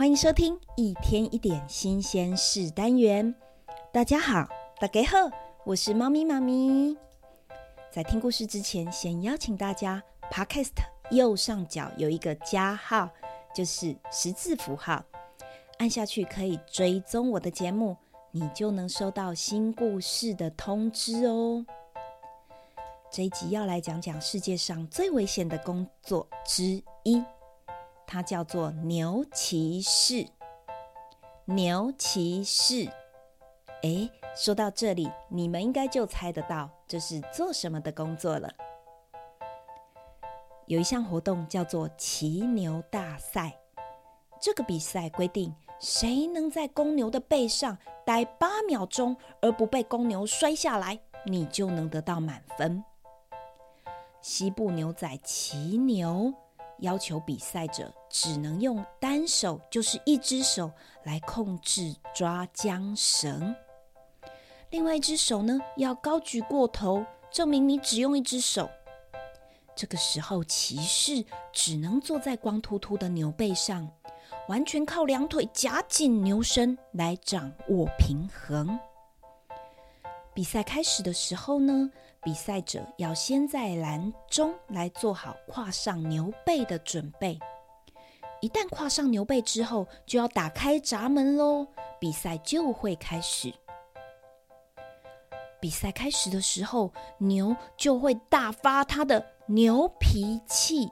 欢迎收听一天一点新鲜事单元。大家好，大家好，我是猫咪妈咪。在听故事之前，先邀请大家，Podcast 右上角有一个加号，就是十字符号，按下去可以追踪我的节目，你就能收到新故事的通知哦。这一集要来讲讲世界上最危险的工作之一。它叫做牛骑士。牛骑士，诶，说到这里，你们应该就猜得到这是做什么的工作了。有一项活动叫做骑牛大赛，这个比赛规定，谁能在公牛的背上待八秒钟而不被公牛摔下来，你就能得到满分。西部牛仔骑牛。要求比赛者只能用单手，就是一只手来控制抓缰绳，另外一只手呢，要高举过头，证明你只用一只手。这个时候，骑士只能坐在光秃秃的牛背上，完全靠两腿夹紧牛身来掌握平衡。比赛开始的时候呢，比赛者要先在栏中来做好跨上牛背的准备。一旦跨上牛背之后，就要打开闸门喽，比赛就会开始。比赛开始的时候，牛就会大发它的牛脾气，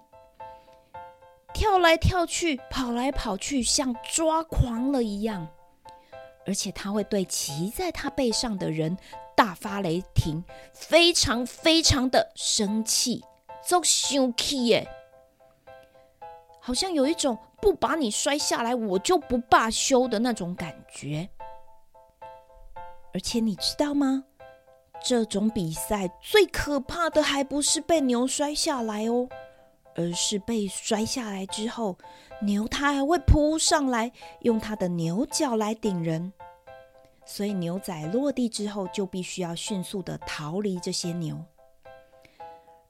跳来跳去，跑来跑去，像抓狂了一样。而且他会对骑在他背上的人大发雷霆，非常非常的生气，就生气耶，好像有一种不把你摔下来，我就不罢休的那种感觉。而且你知道吗？这种比赛最可怕的还不是被牛摔下来哦，而是被摔下来之后，牛它还会扑上来，用它的牛角来顶人。所以牛仔落地之后，就必须要迅速的逃离这些牛，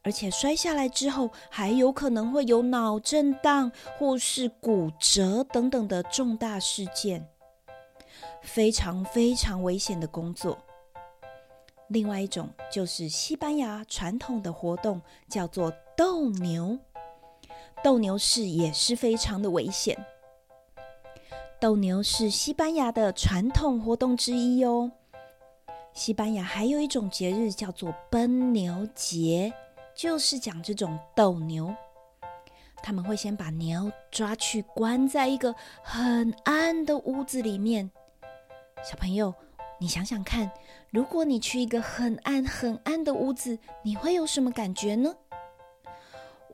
而且摔下来之后，还有可能会有脑震荡或是骨折等等的重大事件，非常非常危险的工作。另外一种就是西班牙传统的活动，叫做斗牛，斗牛士也是非常的危险。斗牛是西班牙的传统活动之一哦。西班牙还有一种节日叫做奔牛节，就是讲这种斗牛。他们会先把牛抓去关在一个很暗的屋子里面。小朋友，你想想看，如果你去一个很暗很暗的屋子，你会有什么感觉呢？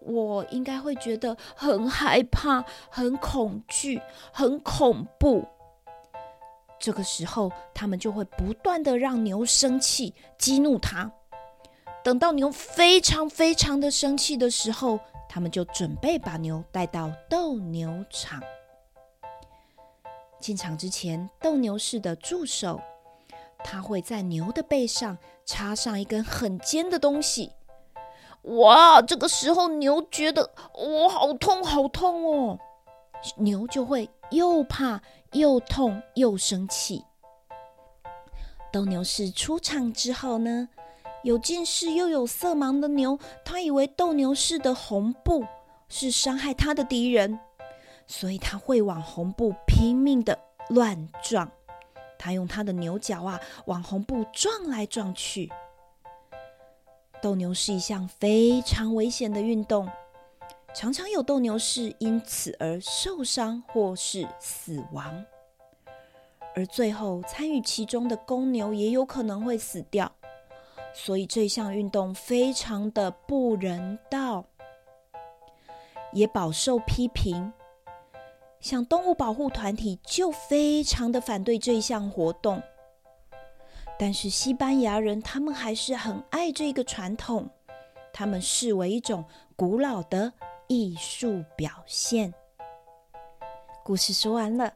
我应该会觉得很害怕、很恐惧、很恐怖。这个时候，他们就会不断的让牛生气，激怒它。等到牛非常非常的生气的时候，他们就准备把牛带到斗牛场。进场之前，斗牛士的助手，他会在牛的背上插上一根很尖的东西。哇！这个时候牛觉得我好痛，好痛哦，牛就会又怕又痛又生气。斗牛士出场之后呢，有近视又有色盲的牛，他以为斗牛士的红布是伤害他的敌人，所以他会往红布拼命的乱撞，他用他的牛角啊往红布撞来撞去。斗牛是一项非常危险的运动，常常有斗牛士因此而受伤或是死亡，而最后参与其中的公牛也有可能会死掉，所以这项运动非常的不人道，也饱受批评。像动物保护团体就非常的反对这项活动。但是西班牙人他们还是很爱这个传统，他们视为一种古老的艺术表现。故事说完了，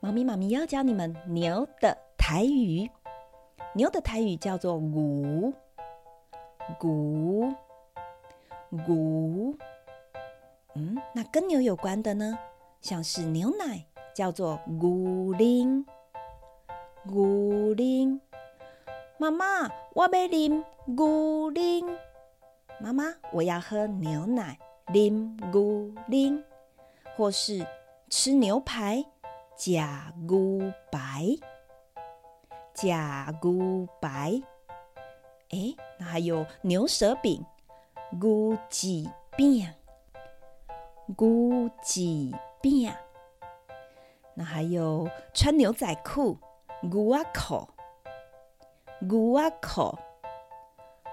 猫咪妈咪要教你们牛的台语。牛的台语叫做“牛”，牛，牛。嗯，那跟牛有关的呢？像是牛奶叫做“牛奶”，牛奶。妈妈，我要啉牛奶。妈妈，我要喝牛奶，啉牛奶。或是吃牛排，食牛排，食牛排。哎，那还有牛舌饼，牛舌饼，牛舌饼。那还有穿牛仔裤，牛仔裤。牛仔裤，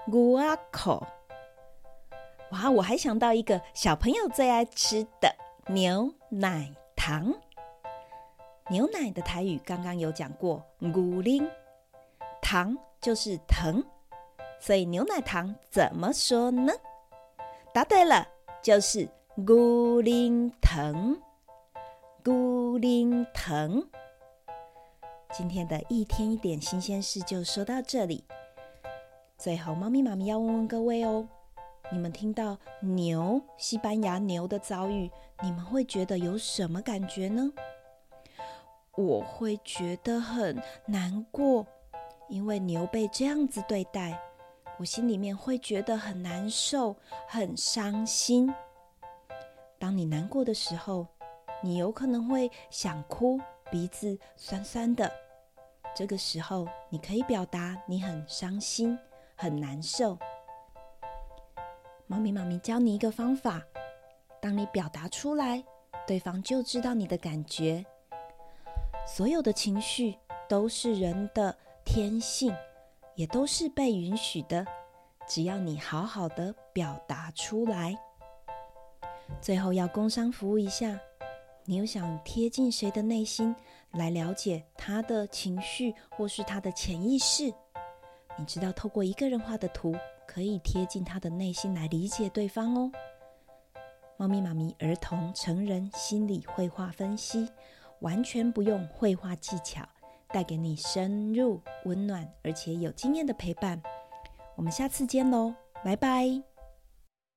牛仔裤。哇，我还想到一个小朋友最爱吃的牛奶糖。牛奶的台语刚刚有讲过，牛奶糖就是糖，所以牛奶糖怎么说呢？答对了，就是牛奶糖，牛奶糖。今天的一天一点新鲜事就说到这里。最后，猫咪妈咪要问问各位哦，你们听到牛，西班牙牛的遭遇，你们会觉得有什么感觉呢？我会觉得很难过，因为牛被这样子对待，我心里面会觉得很难受、很伤心。当你难过的时候，你有可能会想哭。鼻子酸酸的，这个时候你可以表达你很伤心、很难受。猫咪妈咪教你一个方法，当你表达出来，对方就知道你的感觉。所有的情绪都是人的天性，也都是被允许的，只要你好好的表达出来。最后要工商服务一下。你有想贴近谁的内心来了解他的情绪，或是他的潜意识？你知道，透过一个人画的图，可以贴近他的内心来理解对方哦。猫咪妈咪儿童成人心理绘画分析，完全不用绘画技巧，带给你深入、温暖而且有经验的陪伴。我们下次见喽，拜拜。